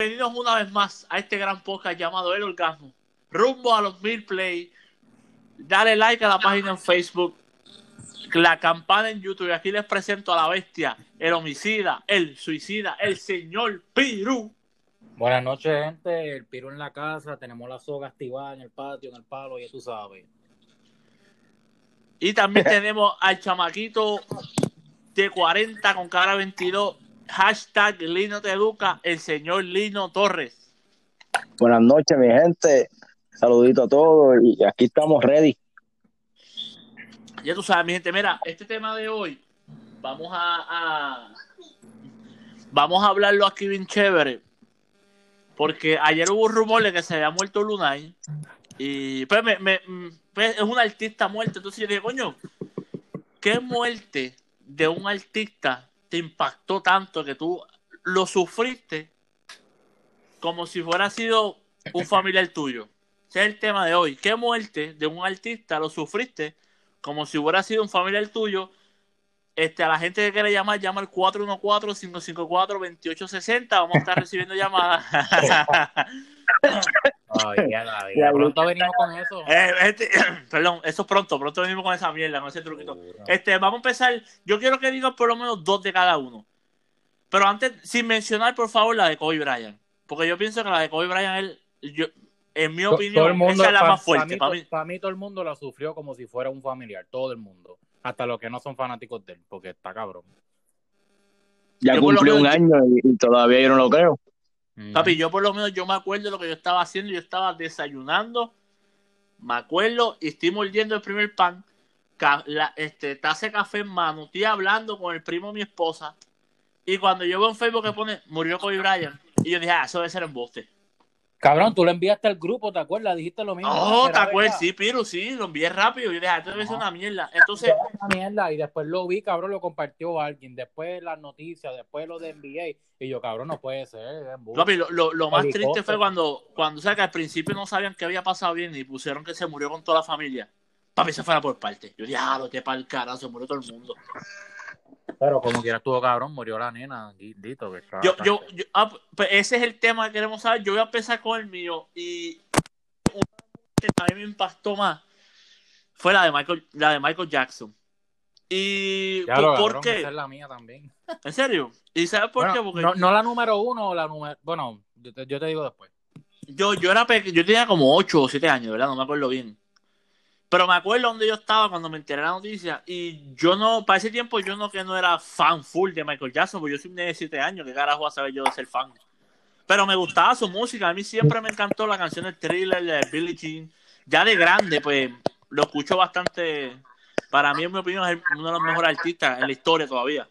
bienvenidos una vez más a este gran podcast llamado El Orgasmo. Rumbo a los mil play. Dale like a la página en Facebook, la campana en YouTube. Y aquí les presento a la bestia, el homicida, el suicida, el señor Piru. Buenas noches, gente. El Piru en la casa. Tenemos la soga activada en el patio, en el palo, ya tú sabes. Y también tenemos al chamaquito de 40 con cara 22. Hashtag Lino te educa, el señor Lino Torres. Buenas noches, mi gente. Saludito a todos y aquí estamos ready. Ya tú sabes, mi gente, mira, este tema de hoy vamos a, a- vamos a hablarlo aquí bien chévere. Porque ayer hubo un rumor de que se había muerto Lunay. Y pues, me- me- pues, es un artista muerto. Entonces yo dije, coño, ¿qué muerte de un artista te impactó tanto que tú lo sufriste como si fuera sido un familiar tuyo? Es el tema de hoy. ¿Qué muerte de un artista lo sufriste como si hubiera sido un familiar tuyo? Este, a la gente que quiere llamar, llama al 414-554-2860. Vamos a estar recibiendo llamadas. Pronto venimos con eso. Eh, este- perdón, eso es pronto. Pronto venimos con esa mierda, con ese truquito. Este, vamos a empezar. Yo quiero que digan por lo menos dos de cada uno. Pero antes, sin mencionar, por favor, la de Kobe Bryant. Porque yo pienso que la de Kobe Bryant, él, yo, en mi opinión, esa es la más fuerte. mí, para mí. to- pa' mí todo el mundo la sufrió como si fuera un familiar. Todo el mundo. Hasta los que no son fanáticos de él, porque está cabrón. Ya cumplió un año y, y todavía yo no lo creo. Mm. Papi, yo por lo menos yo me acuerdo de lo que yo estaba haciendo. Yo estaba desayunando. Me acuerdo y estoy mordiendo el primer pan. la- este, taza de café en mano. Estoy hablando con el primo de mi esposa. Y cuando yo veo en Facebook que pone murió Kobe Bryant. Y yo dije, ah, eso debe ser embuste. Cabrón, tú le enviaste al grupo, ¿te acuerdas? Dijiste lo mismo. Oh, ¿Será te acuerdas, sí, Piru, sí, lo envié rápido. Yo dije, ah, esto debe ser una mierda. Entonces, Una mierda, y después lo vi, cabrón, lo compartió alguien. Después las noticias, después lo de NBA. Y yo, cabrón, no puede ser. papi, lo, lo- lo más triste fue cuando, cuando, o sea, que al principio no sabían qué había pasado bien y pusieron que se murió con toda la familia. Papi, se fuera por parte. Yo dije, ah, lo que para el carajo, se murió todo el mundo. Pero como quiera estuvo cabrón, murió la nena, Dito. Que está- Yo, yo, yo- ah, pues ese es el tema que queremos saber. Yo voy a empezar con el mío y una que mí me impactó más fue la de Michael, la de Michael Jackson. Y Ya ¿por, lo, por cabrón, qué? esa es la mía también. ¿En serio? ¿Y sabes por Bueno, qué? Porque no, no la número uno o la número. Bueno, yo te, yo te digo después. yo, yo era pequeño, yo tenía como 8 o 7 años, ¿verdad? No me acuerdo bien. Pero me acuerdo donde yo estaba cuando me enteré la noticia. Y yo no, para ese tiempo, yo no que no era fan full de Michael Jackson, porque yo soy un de 7 años, ¿qué carajo a saber yo de ser fan? Pero me gustaba su música, a mí siempre me encantó la canción del thriller de Billie Jean. Ya de grande, pues lo escucho bastante. Para mí, en mi opinión, es uno de los mejores artistas en la historia todavía.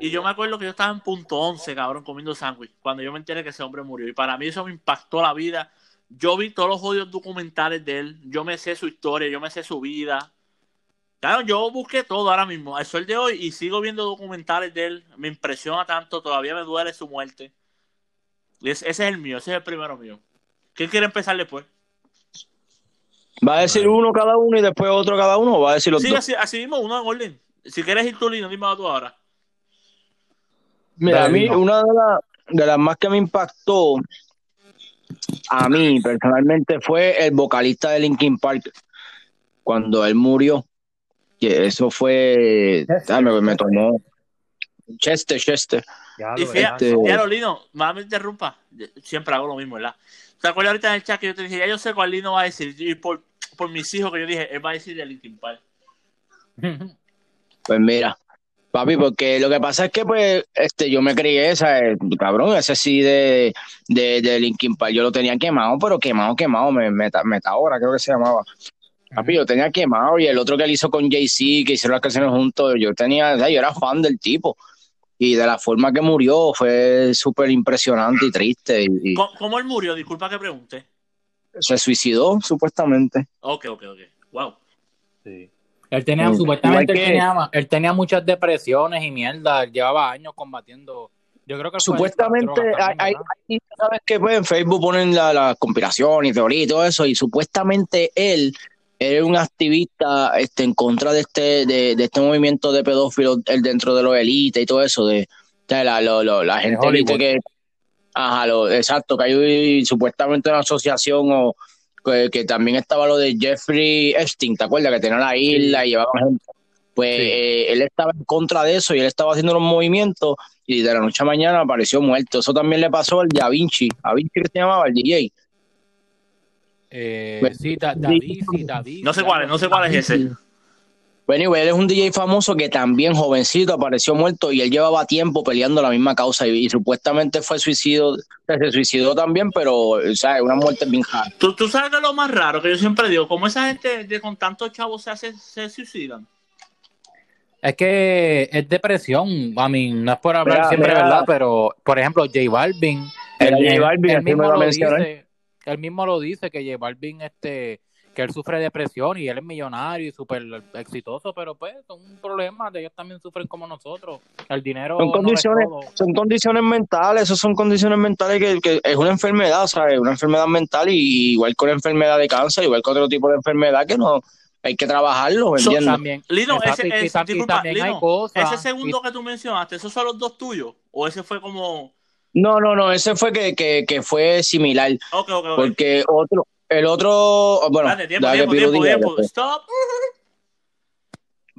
Y yo me acuerdo que yo estaba en punto 11, cabrón, comiendo sándwich, cuando yo me enteré que ese hombre murió. Y para mí eso me impactó la vida. Yo vi todos los jodidos documentales de él, yo me sé su historia, yo me sé su vida. Claro, yo busqué todo ahora mismo, al sol de hoy, y sigo viendo documentales de él. Me impresiona tanto, todavía me duele su muerte. Y ese, ese es el mío, ese es el primero mío. ¿Quién quiere empezar después? ¿Va a decir uno cada uno y después otro cada uno o va a decir los Sí, dos? así, así mismo, uno en orden. Si quieres ir tú, Lino, dime tú ahora. Mira, a mí no. una de, la- de las más que me impactó a mí personalmente fue el vocalista de Linkin Park cuando él murió. Que eso fue, ah, me, me tomó Chester, Chester. Ya Y lo fíjate, este- fíjate, Lino, más me interrumpa. Siempre hago lo mismo, ¿verdad? ¿Te acuerdas ahorita en el chat que yo te dije, ya yo sé cuál Lino va a decir? Y por, por mis hijos que yo dije, él va a decir de Linkin Park. Pues mira, papi, porque lo que pasa es que pues este yo me crié esa, eh, cabrón, ese sí de, de, de Linkin Park, yo lo tenía quemado, pero quemado, quemado, me, meta, Metahora creo que se llamaba. Papi, yo tenía quemado y el otro que él hizo con Jay-Z, que hicieron las canciones juntos, yo tenía, o sea, yo era fan del tipo. Y de la forma que murió fue súper impresionante y triste. Y, y ¿Cómo, cómo él murió? Disculpa que pregunte. se suicidó, supuestamente. Ok, ok, ok. Wow. Sí. Él tenía, Mm, supuestamente, él, tenía, él tenía muchas depresiones y mierda. Él llevaba años combatiendo. Yo creo que Supuestamente, hay, también, hay- hay- sabes que pues, en Facebook ponen la, la conspiración y teoría y todo eso, y supuestamente él era un activista este, en contra de este, de, de este movimiento de pedófilos el dentro de los élites y todo eso, de, sea, la, lo- lo- la gente que Ajá, lo, exacto, que hay supuestamente una asociación o que, que también estaba lo de Jeffrey Epstein, ¿te acuerdas? Que tenía la isla y llevaba gente. Pues Sí. eh, él estaba en contra de eso y él estaba haciendo los movimientos y de la noche a mañana apareció muerto. Eso también le pasó al Da Vinci, a Vinci que se llamaba, el DJ. Eh, Pues, sí, Da- David, sí, David. No sé cuál es, no sé cuál es ese. Bueno, anyway, él es un DJ famoso que también jovencito apareció muerto y él llevaba tiempo peleando la misma causa y, y supuestamente fue suicidio, se suicidó también, pero, o sea, una muerte bien rara. ¿Tú, tú sabes que lo más raro que yo siempre digo, como esa gente de, con tantos chavos se, hace, se suicidan. Es que es depresión. A mí, no es por hablar Mira, siempre, mira. ¿verdad? Pero, por ejemplo, J Balvin. Él- J él- Balvin, él me mismo lo dice. Él mismo lo dice que J Balvin, este, que él sufre depresión y él es millonario y súper exitoso, pero pues son un problema de ellos también sufren como nosotros. El dinero Son es condiciones, son condiciones mentales, eso son condiciones mentales que, que es una enfermedad, ¿sabes? Una enfermedad mental y igual con la enfermedad de cáncer, igual que otro tipo de enfermedad que no hay que trabajarlo, ¿me So-? También, Lino, exacto, ese, y disculpa, también hay Lino, cosas. ese segundo que tú mencionaste, ¿esos son los dos tuyos? ¿O ese fue como...? No, no, no, ese fue que, que, que fue similar, Ok, ok, ok. porque otro, el otro, bueno, Dale, tiempo, tiempo, tiempo, diga tiempo. Stop.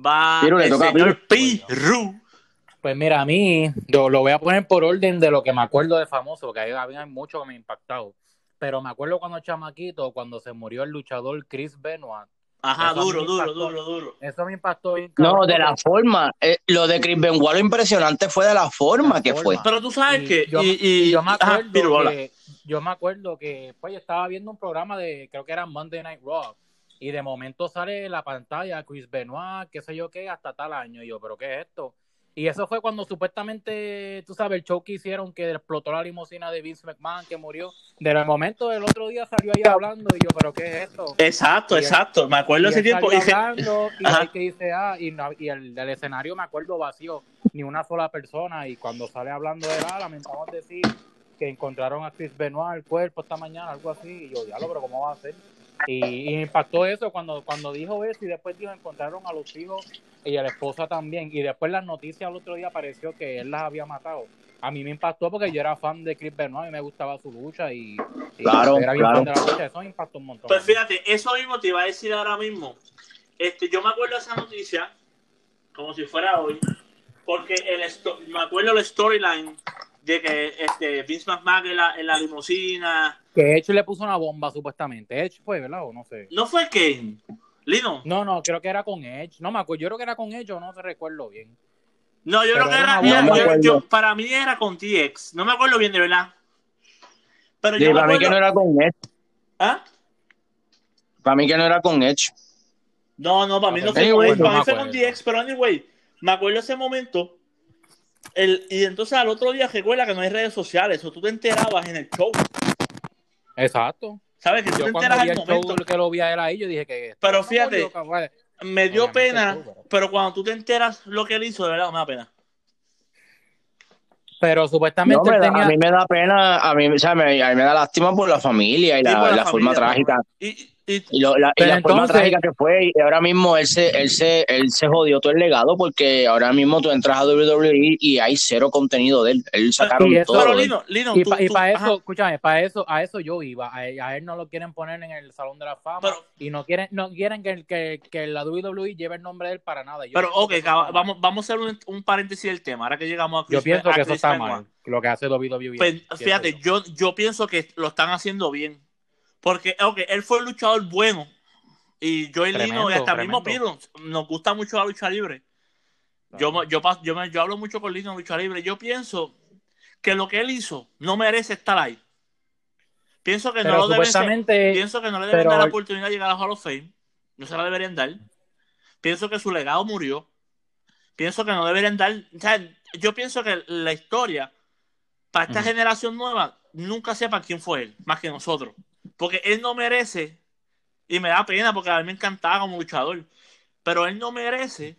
Va Piru, el toca señor Piru. Pues mira, a mí, yo lo voy a poner por orden de lo que me acuerdo de famoso, porque hay, había mucho que me ha impactado. Pero me acuerdo cuando chamaquito, cuando se murió el luchador Chris Benoit. Ajá, duro, duro, duro, duro. Eso me impactó bien. No, de la forma, eh, lo de Chris Benoit, lo impresionante fue de la forma La que fue. forma. Pero tú sabes Y que... yo, y, y- y yo me ajá, acuerdo Piru, que yo me acuerdo que pues yo estaba viendo un programa de creo que era Monday Night Raw y de momento sale en la pantalla Chris Benoit, qué sé yo qué, hasta tal año y yo, pero qué es esto? Y eso fue cuando supuestamente, tú sabes, el show que hicieron que explotó la limusina de Vince McMahon que murió. De momento el otro día salió ahí hablando y yo, pero qué es esto? Exacto, Y él- exacto. Me acuerdo ese tiempo. y dije, hablando, y Ajá. ahí que dice, ah, y, no- y el del escenario me acuerdo vacío, ni una sola persona, y cuando sale hablando de la, lamentamos decir que encontraron a Chris Benoit el cuerpo esta mañana, algo así, y yo, diablo, pero ¿cómo va a ser? Y, y me impactó eso cuando, cuando dijo eso, y después dijo, encontraron a los hijos y a la esposa también, y después las noticias el otro día apareció que él las había matado. A mí me impactó porque yo era fan de Chris Benoit y me gustaba su lucha y, y Claro, era bien claro. fan de la lucha, eso me impactó un montón. Pues fíjate, eso mismo te iba a decir ahora mismo. Este, yo me acuerdo de esa noticia, como si fuera hoy, porque el esto- me acuerdo el storyline de que este, Vince McMahon en la, en la limusina. Que Edge le puso una bomba supuestamente. Edge fue, ¿verdad? O no sé. ¿No fue Kane? Lino. No, no, creo que era con Edge. No me acuerdo, yo creo que era con Edge o no te recuerdo bien. No, yo Pero creo que era era. yo- No yo- para mí era con TX. No me acuerdo bien de verdad. Pero Sí, yo me para mí que no era con Edge, ¿Ah? para mí que no era con Edge. No, no, para mí no Ok, fue con Edge, para no mí fue con. DX, pero anyway, me acuerdo ese momento. El, y entonces al otro día recuerda que no hay redes sociales, o tú te enterabas en el show. Exacto. ¿Sabes? Que tú Yo te enteras al el show momento. que lo vi a él ahí, yo dije que... Pero no fíjate. Me dio Obviamente, pena, tú, pero- pero cuando tú te enteras lo que él hizo, de verdad no me da pena. Pero No, supuestamente me él da- tenía... a mí me da pena, a mí, o sea, me, a mí me da lástima por la familia y Sí, la, por la la forma trágica. Y, y- lo- la, y la forma trágica que fue, y ahora mismo él se, él se, él se jodió todo el legado porque ahora mismo tú entras a WWE y hay cero contenido de él. Él sacaron Y eso- todo. pero. Lino, Lino, Y para eso, escúchame, para eso, a eso yo iba. A, a él no lo quieren poner en el Salón de la Fama Pero- y no quieren, no quieren que, que, que la WWE lleve el nombre de él para nada. Yo pero ok, vamos, vamos a hacer un, un paréntesis del tema. Ahora que llegamos a Chris Yo pienso a que eso está Benoit. mal, lo que hace WWE. Pues, fíjate, yo. yo, yo pienso que lo están haciendo bien. Porque, ok, él fue un luchador bueno. Y yo y Lino, y hasta mismo tremendo. Piro, nos gusta mucho la lucha libre. Yo, yo, yo, me- yo hablo mucho con Lino en lucha libre. Yo pienso que lo que él hizo no merece estar ahí. Pienso que Pero no lo deben Pienso que no le deben pero- dar la oportunidad de llegar a Hall of Fame. No se la deberían dar. Pienso que su legado murió. Pienso que no deberían dar. O sea, yo pienso que la historia, para esta generación nueva, nunca sepa quién fue él, más que nosotros. Porque él no merece, y me da pena porque a mí me encantaba como luchador, pero él no merece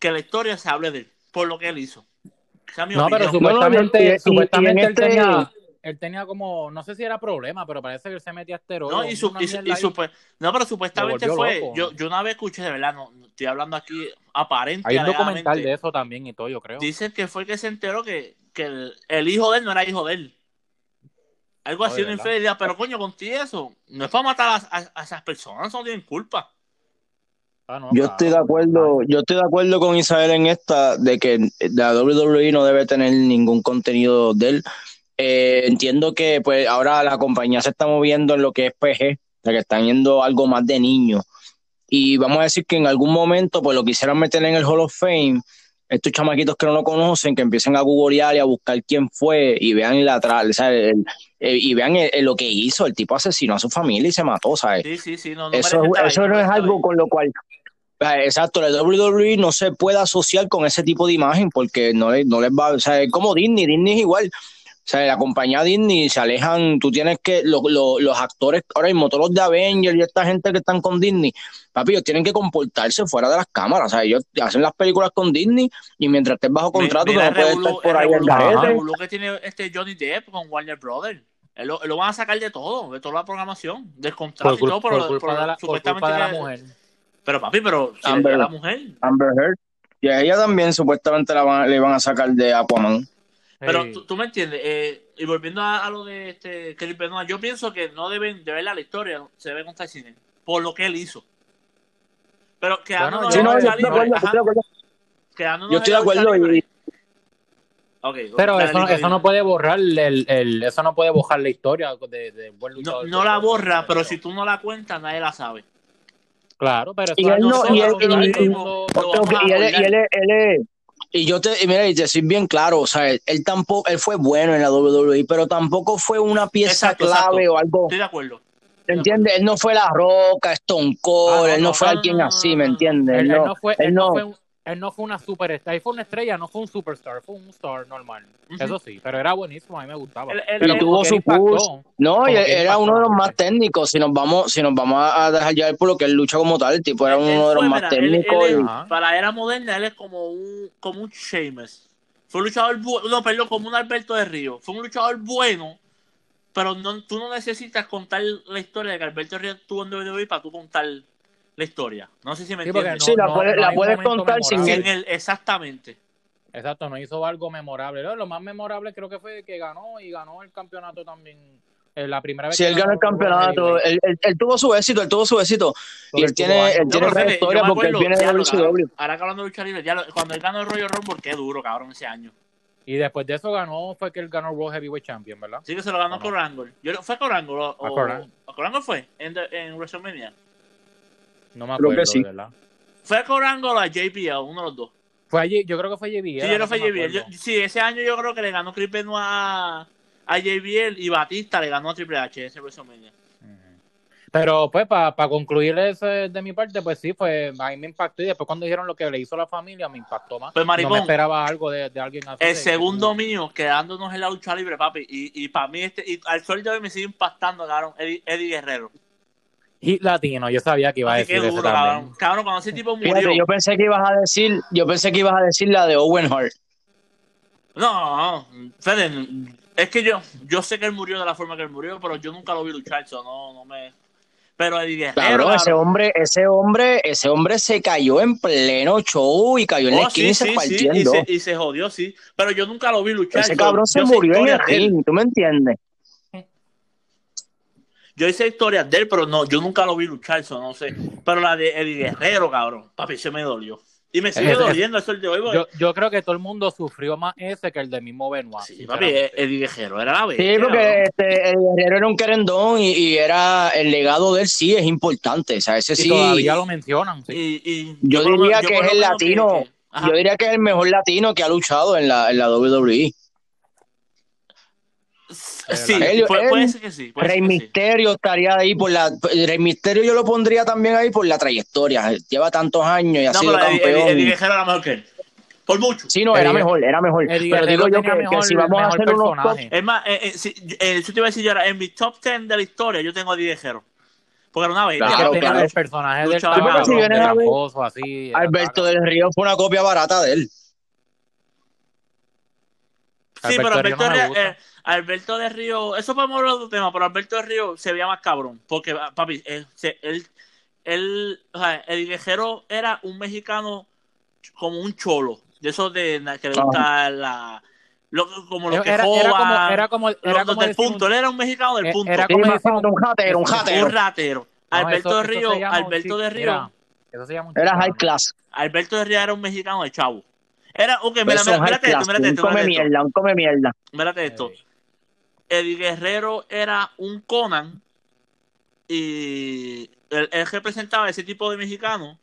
que la historia se hable de él, por lo que él hizo. Esa es mi no, pero opinión. No, no, supuestamente, en supuestamente él este- tenía, él tenía como, no sé si era problema, pero parece que él se metía esteroides. No, y su- y y ahí. supe- no, pero supuestamente fue. loco. Yo, yo una vez escuché, de verdad, no, no estoy hablando aquí aparente. Hay un documental de eso también y todo, yo creo. Dicen que fue que se enteró que, que el, el hijo de él no era hijo de él. Algo así, una infidelidad. Pero coño, contigo eso. No es para matar a, a- a esas personas, no tienen culpa. Ah, no, Yo estoy de acuerdo, yo estoy de acuerdo con Isabel en esta, de que la WWE no debe tener ningún contenido de él. Eh, entiendo que pues ahora la compañía se está moviendo en lo que es PG, o sea que están yendo algo más de niños. Y vamos a decir que en algún momento pues lo quisieran meter en el Hall of Fame, estos chamaquitos que no lo conocen, que empiecen a googlear y a buscar quién fue y vean la o sea, el- el- y vean el- lo que hizo, el tipo asesinó a su familia y se mató, ¿sabes? Sí, sí, sí. No, no Eso, eso no es algo con lo cual, eh, exacto, la WWE no se puede asociar con ese tipo de imagen porque no, le- no les va, o sea, es como Disney, Disney es igual. O sea, la compañía Disney se alejan, tú tienes que, lo- lo- los actores, ahora mismo todos los de Avengers y esta gente que están con Disney, papi, ellos tienen que comportarse fuera de las cámaras, o sea, ellos hacen las películas con Disney y mientras estés bajo contrato, tú no puedes estar por el ahí el revolú que tiene este Johnny Depp con Warner Brothers. Él lo, él lo van a sacar de todo, de toda la programación, del contrato Por, y todo, por por, culpa, por- de la, por supuestamente culpa de la mujer. Pero papi, pero si Amber. la mujer. Amber Heard. Y a ella también supuestamente la van- le van a sacar de Aquaman. Pero tú, tú me entiendes, eh, y volviendo a, a lo de este Kelly Benoit, yo pienso que no deben, de verdad, la historia se debe contar cine, por lo que él hizo. Pero quedándonos Bueno, en no, yo estoy de acuerdo. quedándonos Yo estoy de acuerdo y- Pero eso, no- eso no puede borrar el, el- eso no puede borrar la historia de, de buen no, luchador. no la borra, pero si tú no la cuentas, nadie la sabe. Claro, pero Y eso él no- y él- él. Y yo te, y mira, y te soy bien claro, o sea, él, tampoco, él fue bueno en la WWE, pero tampoco fue una pieza Exacto, clave exacto. o algo, Estoy de acuerdo. ¿me entiendes? Él no fue La Roca, Stone Cold, Ah, no, él no, no, fue no, alguien así, ¿me entiendes? Él, Él él no, fue, él no no- fue un- él no fue una superstar, él fue una estrella, no fue un superstar, fue un star normal. Eso sí, pero era buenísimo, a mí me gustaba. Pero tuvo su push. No, y era impactó uno de los más técnicos, si nos vamos, si nos vamos a dejar llevar por lo que él lucha como tal, el tipo era uno de los más técnicos. y- para la era moderna, él es como un, como un Sheamus. Fue un luchador bueno, no, perdón, como un Alberto de Río. Fue un luchador bueno, pero no, tú no necesitas contar la historia de que Alberto de Río estuvo en WWE para tú contar la historia. No sé si me Sí, entiendes. Sí, la no- puedes- no la contar sin memorable. Sin él, exactamente. Exacto, no hizo algo memorable. Lo, más memorable creo que fue que ganó y ganó el campeonato también. Eh, la primera vez Si que él ganó el campeonato, él, él- él tuvo su éxito, él tuvo su éxito. Y él el tiene, él tiene porque él viene de diablo, WCW. Ahora que hablando de lucha libre, ya cuando él ganó el Royal Rumble, qué duro, cabrón, ese año. Y después de eso ganó, fue que él ganó World Heavyweight Champion, ¿verdad? Sí que se lo ganó ¿O no? con Angle. Yo, ¿Fue con Angle? O, A Kurt Angle. o- Kurt Angle fue en, en WrestleMania? No me Creo que acuerdo, sí. verdad. ¿Fue a Angle o a JBL? Uno de los dos. Fue allí, yo creo que fue JBL. Sí, yo no no fue JBL. Yo- acuerdo. sí, ese año yo creo que le ganó Chris Benoit a, a JBL y Batista le ganó a Triple H ese WrestleMania. Pero pues para concluir ese de mi parte, pues sí, fue, a mí me impactó y después cuando dijeron lo que le hizo la familia me impactó más. Pues, no me esperaba algo de, de alguien así. El segundo mío, quedándonos en la lucha libre, papi. Y, y para mí, este, y al sol de hoy me sigue impactando, Eddie, Eddie Guerrero. Hit latino, yo sabía que iba a decir qué ese duro, también. cabrón. Cabrón, cuando ese tipo murió. Fíjate, yo pensé que ibas a decir, yo pensé que ibas a decir la de Owen Hart. No, no, Fede, es que yo, yo sé que él murió de la forma que él murió, pero yo nunca lo vi luchar, eso no, no me. Pero Eddie Guerrero. Cabrón, ese cabrón. hombre, ese hombre, ese hombre se cayó en pleno show y cayó en la Oh, esquina y se y, partiendo. se, y se jodió, sí. Pero yo nunca lo vi luchar. Ese yo- cabrón se yo murió en el ring, ¿tú me entiendes? Yo hice historias de él, pero no, yo nunca lo vi luchar, eso no sé. Pero la de Eddie Guerrero, cabrón, papi, se me dolió. Y me sigue Ese- doliendo eso el de hoy, Yo, yo creo que todo el mundo sufrió más ese que el de mismo Benoit. Sí, papi, sinceramente. Eddie Guerrero era la vez. Sí, porque este, el guerrero era un querendón y, y era el legado de él sí es importante, o sea, ese Y sí. todavía lo mencionan. sí. Y, y Yo lo diría menos- que es el latino. que-. Yo diría que es el mejor latino que ha luchado en la, en la WWE. Sí, Él- puede, puede ser que sí. Puede Rey ser que sí. Misterio estaría ahí por la. Rey Misterio yo lo pondría también ahí por la trayectoria. Lleva tantos años y ha No, sido pero Eddie, campeón. Eddie- Eddie Guerrero era mejor que él. Por mucho. Sí, no, era mejor, era mejor. Pero digo yo que, que mejor- si vamos a hacer unos top, personaje. Es más, eh, eh, si, eh, eso te iba a decir yo ahora, en mi top 10 de la historia yo tengo a Eddie Guerrero. Porque era una bestia. Es que Claro, tenía claro. el personaje del cabrón. Si así. Alberto del Río fue una copia barata de él. Sí, pero Alberto Río no eh, Alberto de Río, eso podemos hablar de otro tema, pero Alberto de Río se veía más cabrón. Porque, ah, papi, él, se- él, él, o sea, el Guerrero era un mexicano como un cholo, de esos de que le gusta la, Lo- como los que Era, joban, era como, era como, era como del un- punto. Él era un mexicano del Eh, punto. era como un ratero, un ratero. un ratero. No, Alberto eso- de Río, Alberto de Río, mira, eso se llama un Era high class. Alberto de Río era un mexicano de chavo. Era, ok, mira, mira, mírate esto, mírate Un esto, come esto. mierda, un come mierda. Mírate esto. Eddie Guerrero era un Conan y él, él representaba ese tipo de mexicano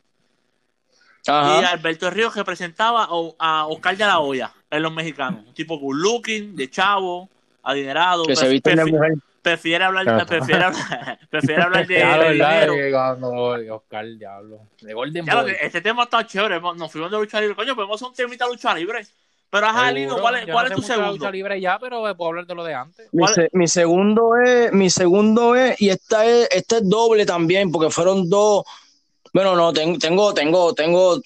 y Ajá. Alberto Ríos representaba a, a Oscar de la Hoya en los mexicanos. Un tipo good looking, de chavo, adinerado. Que se visten de mujer. Prefiere hablar, Ajá. prefiere hablar, prefiere hablar de, de ¿verdad? dinero. Oscar, diablo. De Golden Ya, Boy. este tema está chévere. Nos fuimos de lucha libre. Coño, podemos hacer un temita de lucha libre. Pero ajá, Lino. ¿cuál es, cuál no es tu segundo? lucha libre ya, pero puedo hablar de lo de antes. Mi, ¿Cuál- se- mi segundo es, mi segundo es, y esta es, esta es doble también, porque fueron dos. Bueno, no, tengo, tengo, tengo, tengo.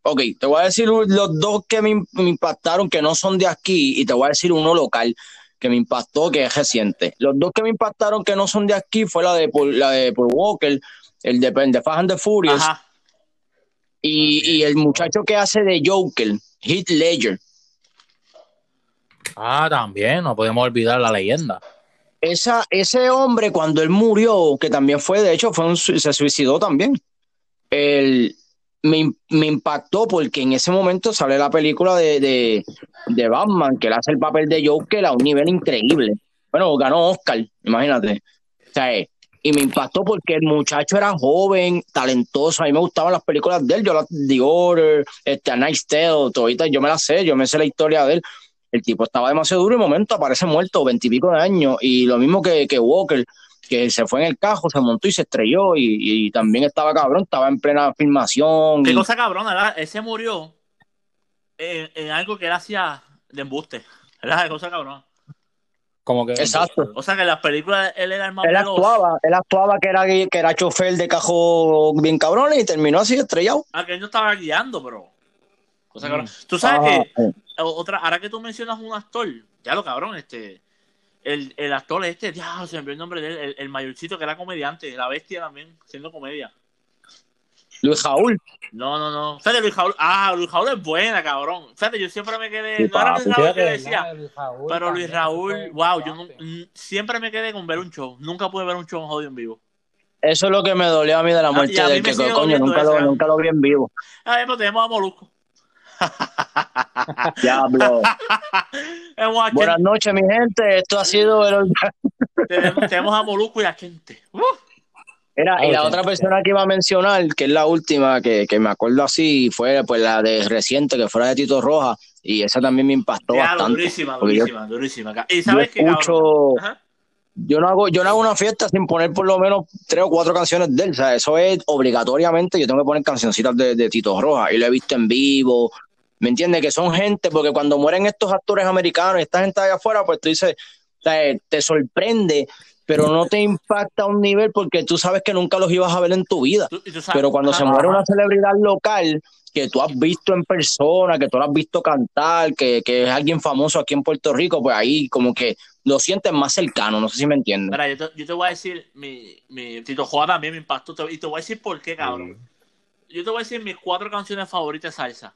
Ok, te voy a decir los dos que me, me impactaron, que no son de aquí, y te voy a decir uno local que me impactó, que es reciente. Los dos que me impactaron que no son de aquí fue la de Paul, la de Paul Walker, el de, el de Fast and the Furious, Ajá. y, y el muchacho que hace de Joker, Heath Ledger. Ah, también, no podemos olvidar la leyenda. Esa, ese hombre, cuando él murió, que también fue, de hecho, fue un, sui- se suicidó también. Él, me, me impactó porque en ese momento sale la película de, de, de Batman, que él hace el papel de Joker a un nivel increíble. Bueno, ganó Oscar, imagínate. O sea, y me impactó porque el muchacho era joven, talentoso. A mí me gustaban las películas de él. Yo las The Order, este, Night's Tale, todavía yo me las sé, yo me sé la historia de él. El tipo estaba demasiado duro y de momento aparece muerto, veintipico de años. Y lo mismo que, que Walker, que se fue en el cajo, se montó y se estrelló. Y, y también estaba cabrón, estaba en plena filmación. Qué y- cosa cabrona, ¿verdad? Ese murió en, en algo que él hacía de embuste. ¿Verdad? Qué cosa cabrona. Como que. Exacto. O sea que en las películas él era el más Él veloz. actuaba, él actuaba que era, que era chofer de cajo bien cabrón y terminó así estrellado. Ah, que él no estaba guiando, pero. Cosa Mm. cabrona. Tú sabes Ajá. que otra, ahora que tú mencionas un actor, ya lo cabrón, este. El, el actor este, ya se me olvidó el nombre de él, el, el mayorcito que era comediante, la bestia también, haciendo comedia. Luis Jaúl. No, no, no. Fíjate, Luis Jaúl. Ah, Luis Jaúl es buena, cabrón. Fíjate, yo siempre me quedé. Sí, no era. Luis Raúl que decía. Pero Luis Raúl, wow, yo no, siempre me quedé con ver un show. Nunca pude ver un show jodido en vivo. Eso es lo que me dolió a mí de la muerte a del que, coño, nunca eso, lo, ¿eh? nunca lo vi en vivo. Ah, pues tenemos a Molusco. Diablo. Buenas noches, mi gente. Esto ha sido el... Tenemos, tenemos a Molusco y a gente. Uh, Mira, y la otra persona que iba a mencionar, que es la última que, que me acuerdo así, fue pues la de reciente, que fuera de Tito Roja, y esa también me impactó diablo, bastante. durísima, porque yo- durísima, durísima. Y Yo sabes qué, escucho, yo no hago, yo no hago una fiesta sin poner por lo menos tres o cuatro canciones de él. O sea, eso es obligatoriamente, yo tengo que poner cancioncitas de, de Tito Roja, y lo he visto en vivo. ¿Me entiendes? Que son gente, porque cuando mueren estos actores americanos y esta gente allá afuera, pues tú dices, o sea, te sorprende, pero no te impacta a un nivel porque tú sabes que nunca los ibas a ver en tu vida. Tú- y tú sabes- Pero cuando ajá, se muere ajá. una celebridad local que tú has visto en persona, que tú lo has visto cantar, que, que es alguien famoso aquí en Puerto Rico, pues ahí como que lo sientes más cercano, no sé si me entiendes. Mira, yo te, yo te voy a decir, mi, mi Tito Joa también me impactó. te- Y te voy a decir por qué, cabrón. Yo te voy a decir mis cuatro canciones favoritas de salsa.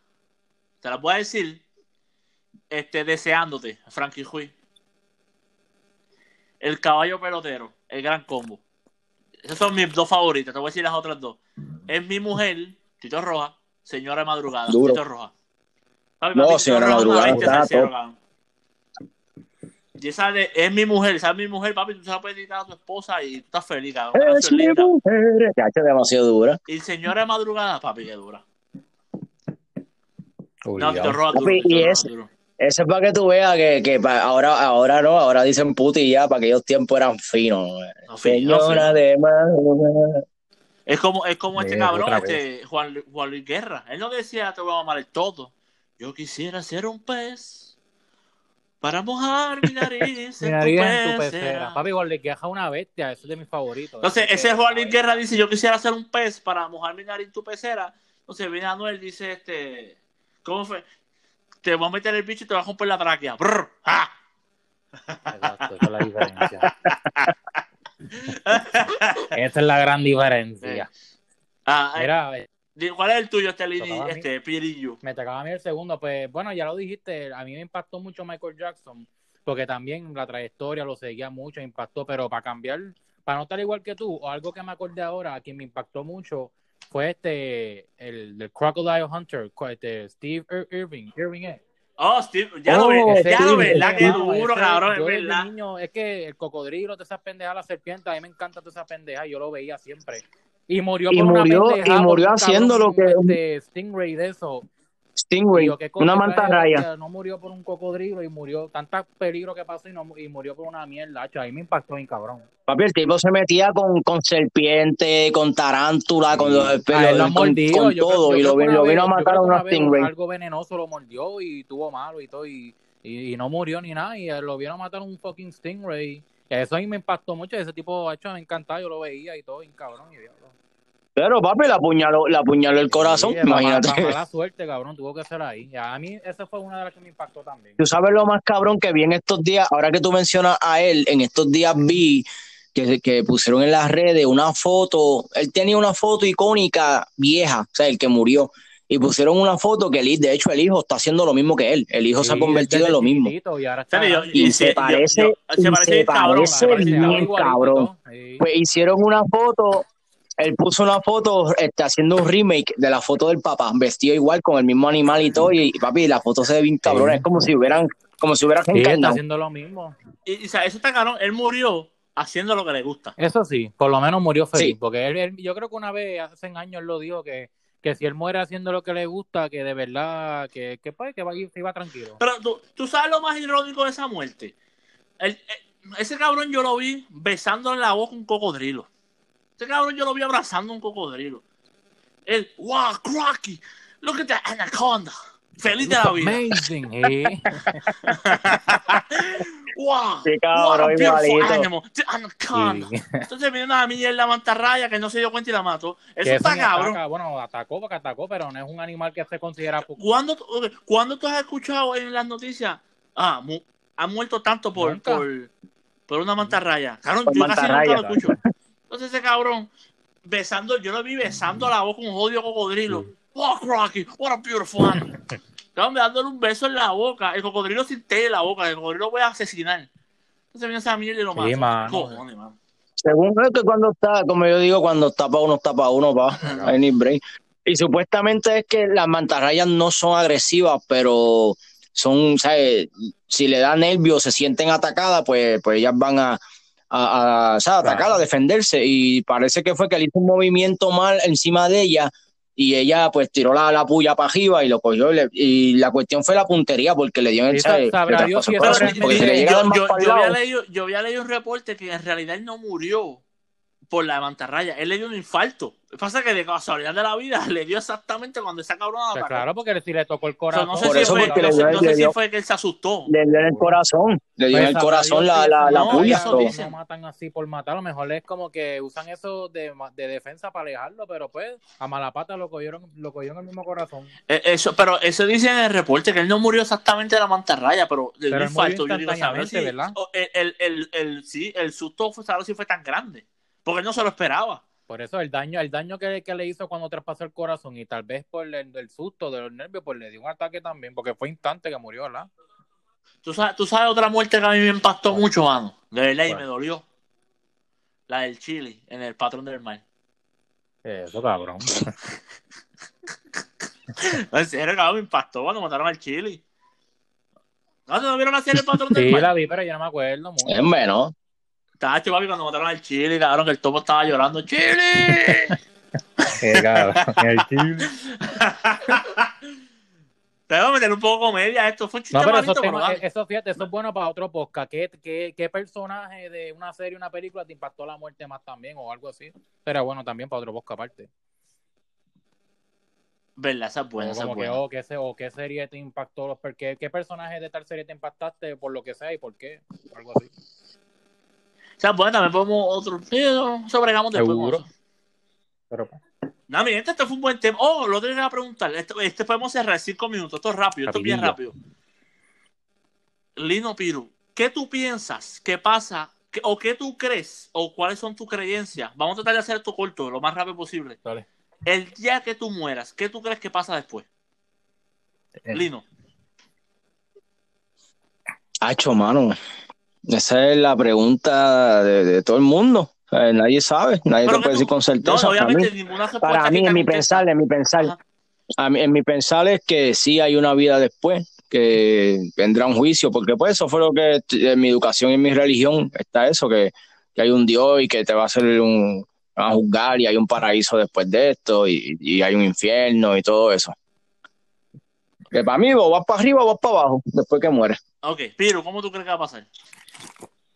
Te las voy a decir este, deseándote, Frankie Huy. El caballo pelotero, el gran combo. Esas son mis dos favoritas. Te voy a decir las otras dos. Es mi mujer, Tito Roja, señora madrugada, Duro. Tito Roja. Papi, No, papi, señora Madrugada, está cabrón. Y esa de, es mi mujer, esa es mi mujer, papi, tú puedes dedicar a tu esposa y tú estás feliz, cabrón. Es mi linda. mujer. Es demasiado dura. Y señora madrugada, papi, que dura. No, duro. Papi, Tito y Roja es- duro. Es para que tú veas que, que ahora, ahora no, ahora dicen puti y ya, para aquellos tiempos eran finos. No, fino, no, Señora fino. de madrugada. Es como, es como este cabrón, este Juan, Juan Luis Guerra. Él no decía te voy a mamar el todo. Yo quisiera ser un pez para mojar mi nariz Mi nariz tu en tu pecera. Papi, Golden Queja es una bestia, eso es de mis favoritos. Entonces, Ese ese que- Juan Luis Guerra dice, yo quisiera ser un pez para mojar mi nariz en tu pecera. Entonces viene Anuel dice, este, ¿cómo fue? Te voy a meter el bicho y te vas a romper la tráquea. Brr, ¡ah! Exacto, esa es la diferencia. Esa es la gran diferencia. Ah, eh, Mira, eh, Di- ¿Cuál es el tuyo, este, a mí. este Pirillo? Me tocaba a mí el segundo, pues bueno, ya lo dijiste, a mí me impactó mucho Michael Jackson, porque también la trayectoria lo seguía mucho, impactó, pero para cambiar, para no estar igual que tú, o algo que me acordé ahora, a quien me impactó mucho, fue este, el del Crocodile Hunter, este, Steve Ir- Irving, Irving es. Oh, Steve, ya Oh, lo ves, ya sí, lo ves, la que duro, cabrón, yo es verdad. niño, es que el cocodrilo, todas esas pendejas, la serpiente, a mí me encanta todas esas pendejas, yo lo veía siempre. Y murió Y por murió- una pendejada, y murió haciendo lo que- Este, Stingray de eso. Stingray, Digo, ¿qué coño una mantarraya. No murió por un cocodrilo y murió, tanta peligro que pasó y, no, y murió por una mierda, hacho, ahí me impactó bien cabrón. Papi, el tipo se metía con, con serpiente, con tarántula, con los A él lo con, yo todo, yo y lo, vez- vino a matar a una Stingray. Algo venenoso lo mordió y tuvo malo y todo, y, y, y no murió ni nada, y lo vieron matar un fucking Stingray. Y eso a mí me impactó mucho, ese tipo, hecho, me encantaba, yo lo veía y todo, bien cabrón. Y, diablo. Pero papi, le apuñaló, le apuñaló el corazón, Sí, la mala- imagínate. la mala suerte, cabrón, tuvo que ser ahí. Y a mí, esa fue una de las que me impactó también. Tú sabes lo más cabrón que vi en estos días, ahora que tú mencionas a él, en estos días vi que, que pusieron en las redes una foto, él tenía una foto icónica vieja, o sea, el que murió, y pusieron una foto que él, de hecho el hijo está haciendo lo mismo que él, el hijo se ha convertido en lo mismo. Y ahora está Serio, grande. Y Y se se- parece, yo- yo- se parece se cabrón, parece bien cabrón. Pues hicieron una foto, él puso una foto este, haciendo un remake de la foto del papá, vestido igual con el mismo animal y todo, y, papi, la foto se ve bien cabrón, Sí. es como si hubieran, como si hubieran Sí, está haciendo lo mismo. Y, y, o sea, eso está cabrón, él murió haciendo lo que le gusta. Eso sí, por lo menos murió feliz. Sí. Porque él, él- yo creo que una vez, hace años, él lo dijo que, que si él muere haciendo lo que le gusta, que de verdad, que, que, pues, que va, se iba tranquilo. Pero tú, tú sabes lo más irónico de esa muerte. El- el- ese cabrón yo lo vi besando en la boca un cocodrilo. Ese cabrón yo lo vi abrazando un cocodrilo. Él, wow, Crocky, look at that anaconda. Feliz de la vida. Amazing, sí. Wow, Sí, cabrón, a beautiful animal, the anaconda. Sí. Entonces viene una mierda la mantarraya que no se dio cuenta y la mató. Eso está cabrón. ataca, bueno, atacó porque atacó, pero no es un animal que se considera poco. ¿Cuándo, ok, ¿Cuándo tú has escuchado en las noticias? Ah, mu- han muerto tanto por, Nunca. por, por una mantarraya. Cabrón, Por yo casi nunca lo escucho. Entonces ese cabrón, besando, yo lo vi besando a la boca un jodido cocodrilo. Wow, Crocky, what a beautiful animal. Cabrón, dándole un beso en la boca. El cocodrilo sin té en la boca. El cocodrilo lo voy a asesinar. Entonces viene esa mierda y lo Sí, mata. Cojones, mano. Según cuando está, como yo digo, cuando está para uno, está para uno, pa. Hay ni break. Y supuestamente es que las mantarrayas no son agresivas, pero son, ¿sabes? Si le da nervios, se sienten atacadas, pues, pues ellas van a, a, a, o sea, a atacar, a defenderse. Y parece que fue que él hizo un movimiento mal encima de ella y ella pues tiró la, la puya para arriba y lo cogió. Y, le- y la cuestión fue la puntería porque le dio en si el yo había leído un reporte que en realidad él no murió por la mantarraya. Él le dio un infarto. Pasa que de casualidad de la vida le dio exactamente cuando esa cabrona Pues claro, porque si le tocó el O sea, corazón. no sé, si, fue, porque no le sé- dio- no sé le si dio- fue que él se asustó. le dio en el corazón, le dio en el Pues, corazón la, la, la no, puya. eso. No matan así por matar, a lo mejor es como que usan eso de, de defensa para alejarlo, pero pues a mala pata lo cogieron, lo cogieron en el mismo corazón. Eh, Eso, pero eso dice en el reporte que él no murió exactamente de la mantarraya, pero le dio Pero un infarto. Yo digo, ¿sabes? O el, el, el, el- sí, el susto fue, ¿sabes si fue tan grande? Porque él no se lo esperaba. Por eso el daño, el daño que, que le hizo cuando traspasó el corazón y tal vez por el, el susto de los nervios, pues le dio un ataque también, porque fue instante que murió, ¿verdad? ¿Tú sabes, tú sabes otra muerte que a mí me impactó mucho, mano. De verdad, me dolió. La del Chile, en el patrón del mar. Eso, cabrón. En serio, cabrón, me impactó cuando mataron al Chile. ¿No, ¿No vieron la serie El patrón del Sí, mar? la vi, pero yo no me acuerdo mucho. Es menos. Tacho, papi, cuando mataron al Chile, cabrón, que el topo estaba llorando. ¡Chile! Qué cabrón. El chile. Te voy a meter un poco de comedia. Esto fue un chiste No, pero malito, eso, pero fíjate, eso es bueno para otro podcast. ¿Qué, qué, qué personaje de una serie, una película te impactó la muerte más también o algo así? Pero bueno, también para otro podcast aparte. Verdad, esa es buena, o, esa es como que, buena. oh, qué, se- o qué serie te impactó, qué, qué personaje de tal serie te impactaste por lo que sea y por qué. o Algo así. Esa es buena, también podemos otro. Sí, no, eso bregamos después. con Seguro. eso. Pero, No, mi gente, este fue un buen tema. Oh, lo tengo que preguntar. Este, este podemos cerrar cinco minutos. Esto es rápido, esto es bien rápido. Lino Piru, ¿qué tú piensas que pasa? ¿Qué- ¿O qué tú crees? ¿O cuáles son tus creencias? Vamos a tratar de hacer esto corto, lo más rápido posible. dale. el día que tú mueras, ¿qué tú crees que pasa después? Eh. Lino. Hacho, mano. Esa es la pregunta de, de todo el mundo. Nadie sabe, nadie Pero te puede tú- decir con No, certeza. para mí. obviamente ninguna Para mí, en mi pensar, en mi pensar, Ajá. a mí- en mi pensar es que sí hay una vida después, que vendrá un juicio, porque pues eso fue lo que en mi educación y en mi religión está eso, que, que hay un Dios y que te va a hacer un van a juzgar y hay un paraíso después de esto y, y hay un infierno y todo eso. Que para mí o vas para arriba o vas para abajo después que mueres. Ok, Piro, ¿cómo tú crees que va a pasar?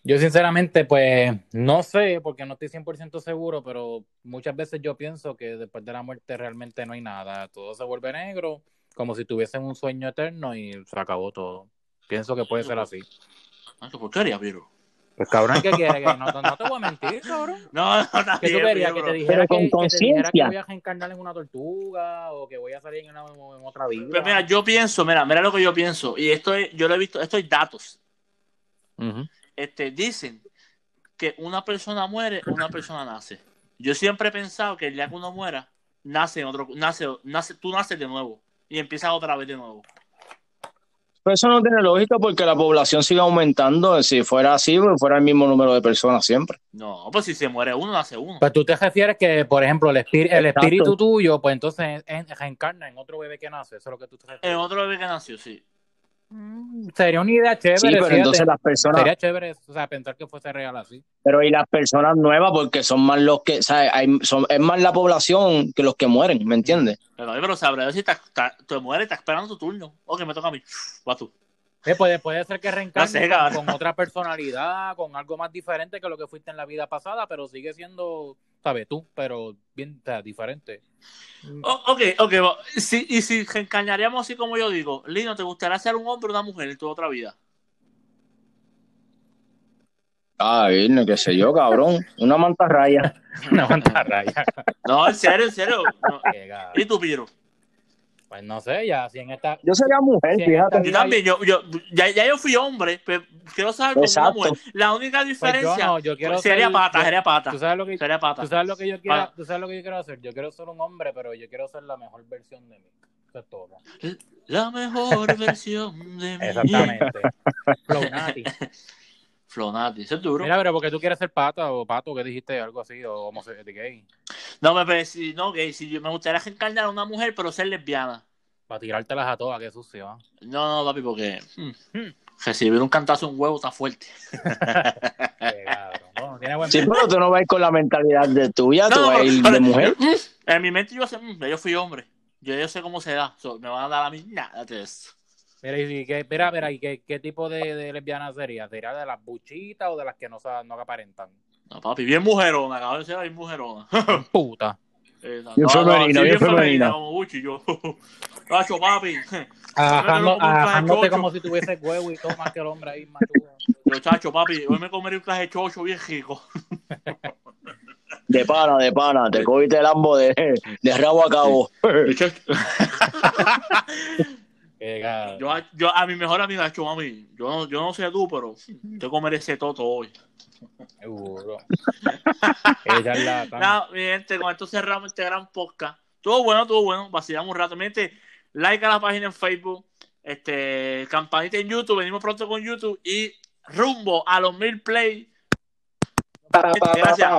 Yo sinceramente, pues, no sé, porque no estoy 100% seguro, pero muchas veces yo pienso que después de la muerte realmente no hay nada. Todo se vuelve negro, como si tuviesen un sueño eterno y se acabó todo. Pienso que puede ser así. Ah, qué porquería, Piro. Pues cabrón, ¿qué quieres? Que no, no, no te voy a mentir, cabrón. No, no, está ¿Qué tú querías? ¿Que te dijera Pero que, con que te dijera que voy a reencarnar en una tortuga o que voy a salir en, una- en otra vida? Pero mira, yo pienso, mira, mira lo que yo pienso. Y esto es, yo lo he visto, esto es datos. Ujú. Este, dicen que una persona muere, una persona nace. Yo siempre he pensado que el día que uno muera, nace en otro, nace, nace, tú naces de nuevo y empiezas otra vez de nuevo. Pero eso no tiene lógica porque la población sigue aumentando. Si fuera así, pues fuera el mismo número de personas siempre. No, pues si se muere uno, nace uno. Pues tú te refieres que, por ejemplo, el, espí- el espíritu tuyo, pues entonces en- reencarna en otro bebé que nace. Eso es lo que tú te En refieres. otro bebé que nació, sí. Mm, Sería una idea chévere. Sí, pero entonces las personas, Sería chévere o sea, pensar que fuese real así. pero y las personas nuevas porque son más los que, ¿sabes? Hay, son, es más la población que los que mueren, ¿me entiendes? Pero, pero sabrá si te, te, te mueres, estás esperando tu turno. Ok, me toca a mí. Vas tú. Eh, puede, puede ser que reencarne No sé, con- otra personalidad, con algo más diferente que lo que fuiste en la vida pasada, pero sigue siendo, ¿sabes? Tú, pero bien o sea, diferente. O- ok, ok. Si, y si reencarnaríamos así como yo digo, Lino, ¿te gustaría ser un hombre o una mujer en tu otra vida? Ah, Virne, qué sé yo, cabrón. Una mantarraya. Una mantarraya. No, en serio, en serio. No. ¿Y tú, Piro? Pues no sé, ya, si en esta... Yo sería mujer, fíjate. Yo también, yo, yo, ya, ya yo fui hombre, pero quiero saber cómo una Exacto. mujer. La única Pues diferencia yo no, yo quiero sería ser- pata, yo- sería pata. ¿Tú sabes lo que, Sería pata. tú sabes lo que yo quiero, tú sabes lo que yo quiero hacer? Yo quiero ser un hombre, pero yo quiero ser la mejor versión de mí. Eso es todo. La mejor versión de mí. Exactamente. Flonati, eso es duro. Mira, pero porque tú quieres ser pata o pato, que dijiste algo así, o homosexual gay, No, pero si, no, que si me gustaría reencarnar a una mujer, pero ser lesbiana. para tirártelas a todas, qué sucio. ¿ah? No, no, papi, porque hmm, Hmm. recibir un cantazo en un huevo está fuerte. No, tiene buen Sí, pero tú no vas a ir con la mentalidad de tuya, tú No, vas a ir de mujer. En mi mente yo sé, mm, ya yo fui hombre. Yo, yo sé cómo se da. So, me van a dar a mí nada de eso. Mira, y, qué, mira, mira, ¿y qué, qué tipo de, de lesbiana sería? ¿Sería de las buchitas o de las que no, no aparentan? No, papi, bien mujerona, acabo de ser bien mujerona. Puta. Eh, no, Bien no, no, femenina, sí, bien femenina. como Gucci, yo. Cacho, papi. Ajándote como si tuviese huevo y todo más que el hombre ahí, machuga. Yo, chacho, papi, hoy me comeré un traje chocho bien rico. De pana, de pana, te cogiste el ambo de, de rabo a cabo. Yo, yo a mi mejor amiga, hecho, mami, yo no, yo no sé tú, pero te comeré ese toto hoy. Seguro. La... Mi gente, con esto cerramos este gran podcast. Todo bueno, todo bueno. Vacilamos un rato. Mi gente, like a la página en Facebook, este, campanita en YouTube. Venimos pronto con YouTube y rumbo a los mil play. Gracias.